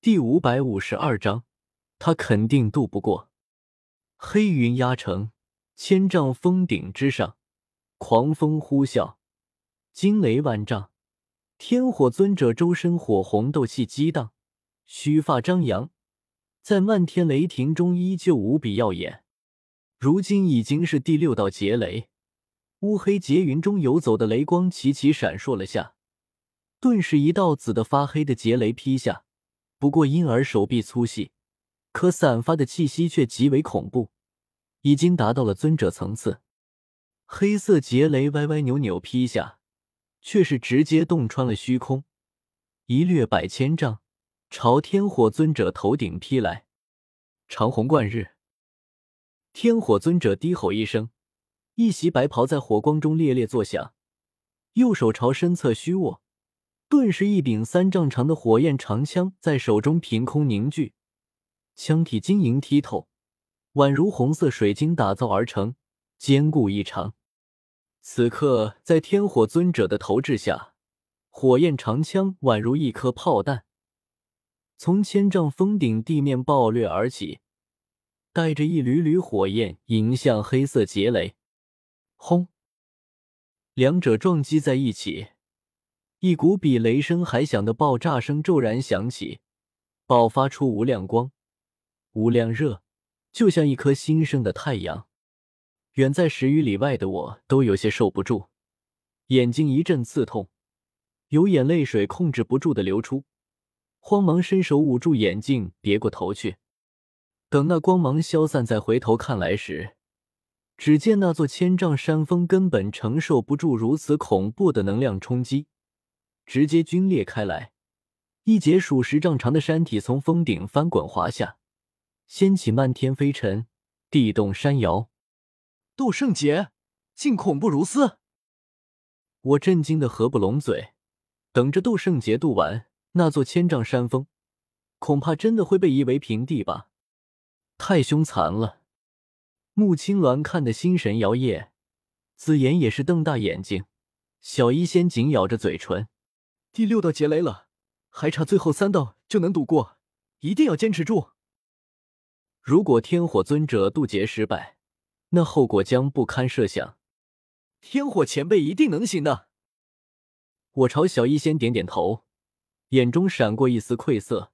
第五百五十二章，他肯定渡不过。黑云压城，千丈峰顶之上，狂风呼啸，惊雷万丈。天火尊者周身火红斗气激荡，须发张扬，在漫天雷霆中依旧无比耀眼。如今已经是第六道劫雷，乌黑劫云中游走的雷光齐齐闪烁了下，顿时一道紫的发黑的劫雷劈下。不过婴儿手臂粗细，可散发的气息却极为恐怖，已经达到了尊者层次。黑色劫雷歪歪扭扭劈下，却是直接洞穿了虚空，一掠百千丈，朝天火尊者头顶劈来。长虹贯日，天火尊者低吼一声，一袭白袍在火光中猎猎作响，右手朝身侧虚握。顿时，一柄三丈长的火焰长枪在手中凭空凝聚，枪体晶莹剔透，宛如红色水晶打造而成，坚固异常。此刻，在天火尊者的投掷下，火焰长枪宛如一颗炮弹，从千丈峰顶地面爆掠而起，带着一缕缕火焰迎向黑色劫雷。轰！两者撞击在一起。一股比雷声还响的爆炸声骤然响起，爆发出无量光、无量热，就像一颗新生的太阳。远在十余里外的我都有些受不住，眼睛一阵刺痛，有眼泪水控制不住的流出，慌忙伸手捂住眼睛，别过头去。等那光芒消散，再回头看来时，只见那座千丈山峰根本承受不住如此恐怖的能量冲击。直接皲裂开来，一截数十丈长的山体从峰顶翻滚滑下，掀起漫天飞尘，地动山摇。斗圣劫，竟恐怖如斯！我震惊的合不拢嘴。等着斗圣劫渡完，那座千丈山峰，恐怕真的会被夷为平地吧？太凶残了！穆青鸾看得心神摇曳，紫妍也是瞪大眼睛，小医仙紧咬着嘴唇。第六道劫雷了，还差最后三道就能躲过，一定要坚持住。如果天火尊者渡劫失败，那后果将不堪设想。天火前辈一定能行的。我朝小医仙点点头，眼中闪过一丝愧色。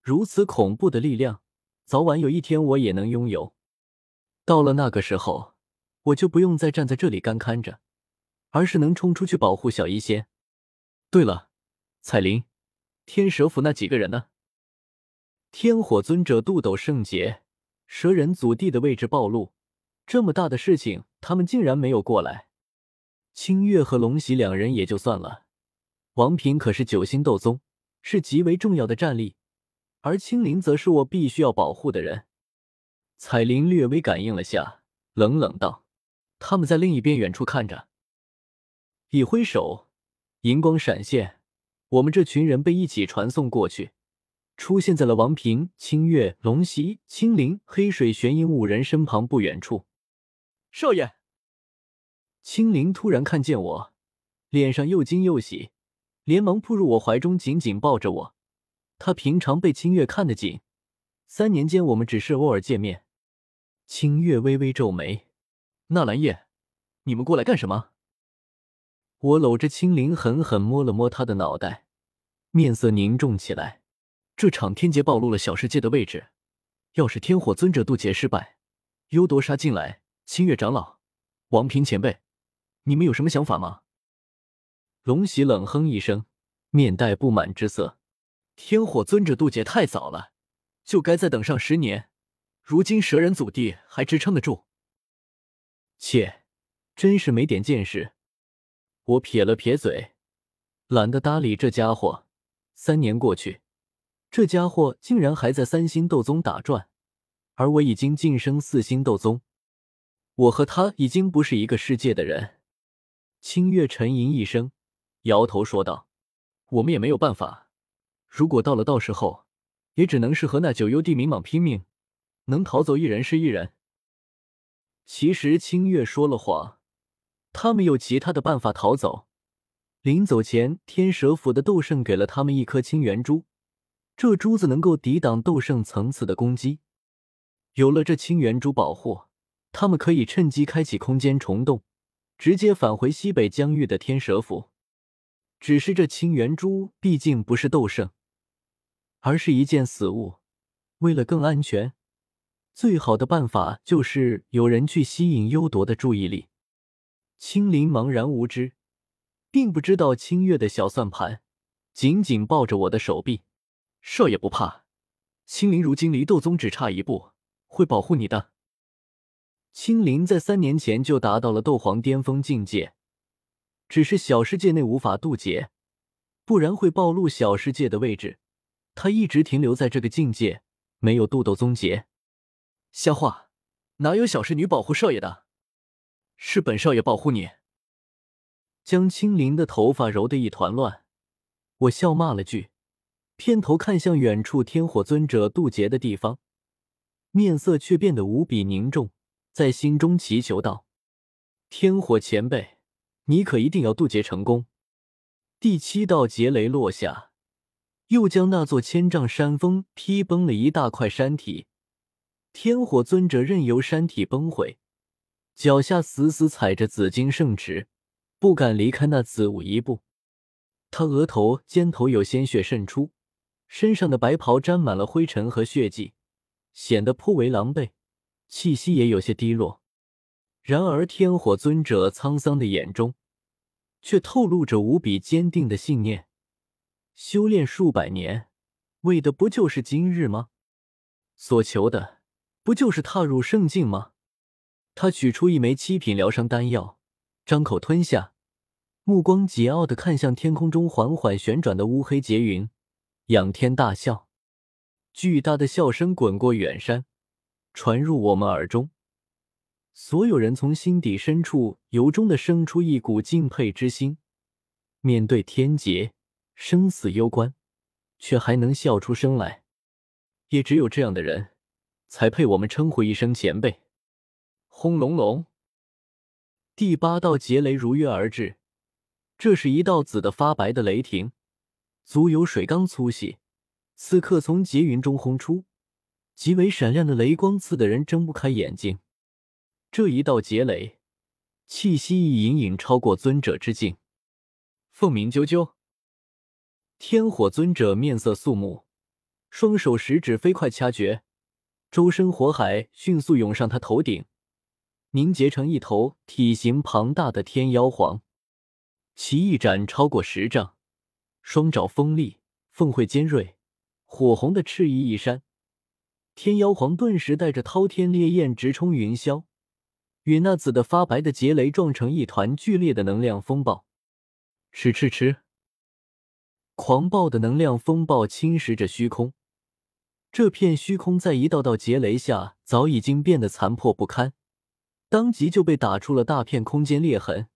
如此恐怖的力量，早晚有一天我也能拥有。到了那个时候，我就不用再站在这里干看着，而是能冲出去保护小医仙。对了。彩铃，天蛇府那几个人呢？天火尊者渡斗圣劫，蛇人祖地的位置暴露，这么大的事情，他们竟然没有过来。清月和龙喜两人也就算了，王平可是九星斗宗，是极为重要的战力，而青灵则是我必须要保护的人。彩铃略微感应了下，冷冷道：“他们在另一边远处看着。”一挥手，银光闪现。我们这群人被一起传送过去，出现在了王平、清月、龙袭、青灵、黑水、玄阴五人身旁不远处。少爷，青灵突然看见我，脸上又惊又喜，连忙扑入我怀中，紧紧抱着我。他平常被清月看得紧，三年间我们只是偶尔见面。清月微微皱眉：“纳兰叶，你们过来干什么？”我搂着青灵，狠狠摸了摸他的脑袋，面色凝重起来。这场天劫暴露了小世界的位置，要是天火尊者渡劫失败，幽夺杀进来，清月长老、王平前辈，你们有什么想法吗？龙喜冷哼一声，面带不满之色。天火尊者渡劫太早了，就该再等上十年。如今蛇人祖地还支撑得住？切，真是没点见识。我撇了撇嘴，懒得搭理这家伙。三年过去，这家伙竟然还在三星斗宗打转，而我已经晋升四星斗宗。我和他已经不是一个世界的人。清月沉吟一声，摇头说道：“我们也没有办法。如果到了到时候，也只能是和那九幽地冥蟒拼命，能逃走一人是一人。”其实清月说了谎。他们有其他的办法逃走。临走前，天蛇府的斗圣给了他们一颗青元珠，这珠子能够抵挡斗圣层次的攻击。有了这青元珠保护，他们可以趁机开启空间虫洞，直接返回西北疆域的天蛇府。只是这青元珠毕竟不是斗圣，而是一件死物。为了更安全，最好的办法就是有人去吸引幽夺的注意力。青灵茫然无知，并不知道清月的小算盘，紧紧抱着我的手臂。少爷不怕，青灵如今离斗宗只差一步，会保护你的。青灵在三年前就达到了斗皇巅峰境界，只是小世界内无法渡劫，不然会暴露小世界的位置。他一直停留在这个境界，没有渡斗宗劫。瞎话，哪有小侍女保护少爷的？是本少爷保护你。将青灵的头发揉得一团乱，我笑骂了句，偏头看向远处天火尊者渡劫的地方，面色却变得无比凝重，在心中祈求道：“天火前辈，你可一定要渡劫成功！”第七道劫雷落下，又将那座千丈山峰劈崩了一大块山体。天火尊者任由山体崩毁，脚下死死踩着紫金圣池，不敢离开那紫物一步。他额头、肩头有鲜血渗出，身上的白袍沾满了灰尘和血迹，显得颇为狼狈，气息也有些低落。然而，天火尊者沧桑的眼中，却透露着无比坚定的信念。修炼数百年，为的不就是今日吗？所求的。不就是踏入圣境吗？他取出一枚七品疗伤丹药，张口吞下，目光桀骜的看向天空中缓缓旋转的乌黑劫云，仰天大笑。巨大的笑声滚过远山，传入我们耳中。所有人从心底深处由衷的生出一股敬佩之心。面对天劫，生死攸关，却还能笑出声来，也只有这样的人。才配我们称呼一声前辈。轰隆隆，第八道劫雷如约而至。这是一道紫的发白的雷霆，足有水缸粗细。此刻从劫云中轰出，极为闪亮的雷光刺得人睁不开眼睛。这一道劫雷，气息已隐隐超过尊者之境。凤鸣啾啾，天火尊者面色肃穆，双手食指飞快掐诀。周身火海迅速涌上他头顶，凝结成一头体型庞大的天妖皇，其翼展超过十丈，双爪锋利，凤喙尖锐，火红的翅翼一扇，天妖皇顿时带着滔天烈焰直冲云霄，与那紫的发白的劫雷撞成一团剧烈的能量风暴。吃吃吃！狂暴的能量风暴侵蚀着虚空。这片虚空在一道道劫雷下早已经变得残破不堪，当即就被打出了大片空间裂痕，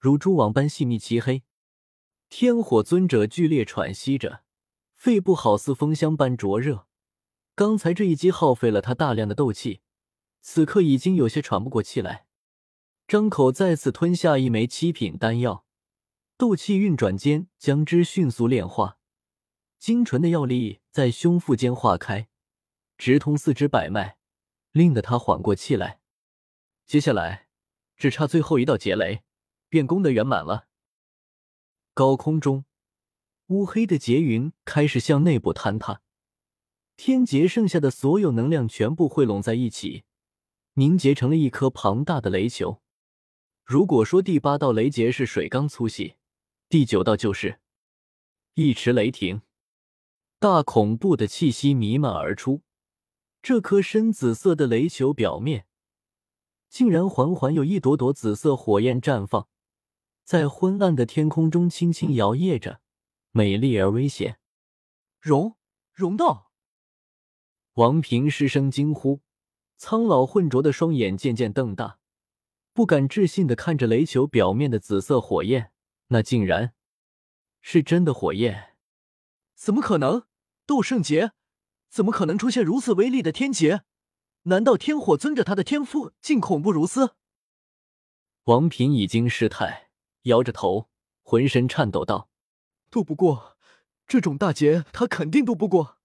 如蛛网般细密漆黑。天火尊者剧烈喘息着，肺部好似风箱般灼热。刚才这一击耗费了他大量的斗气，此刻已经有些喘不过气来。张口再次吞下一枚七品丹药，斗气运转间将之迅速炼化。精纯的药力在胸腹间化开，直通四肢百脉，令得他缓过气来。接下来只差最后一道劫雷，便功德圆满了。高空中，乌黑的劫云开始向内部坍塌，天劫剩下的所有能量全部汇拢在一起，凝结成了一颗庞大的雷球。如果说第八道雷劫是水缸粗细，第九道就是一池雷霆。大恐怖的气息弥漫而出，这颗深紫色的雷球表面竟然缓缓有一朵朵紫色火焰绽放，在昏暗的天空中轻轻摇曳着，美丽而危险。融融道！王平失声惊呼，苍老浑浊的双眼渐渐瞪大，不敢置信的看着雷球表面的紫色火焰，那竟然是真的火焰！怎么可能？斗圣劫，怎么可能出现如此威力的天劫？难道天火尊者他的天赋竟恐怖如斯？王平已经失态，摇着头，浑身颤抖道：“渡不过，这种大劫他肯定渡不过。